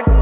want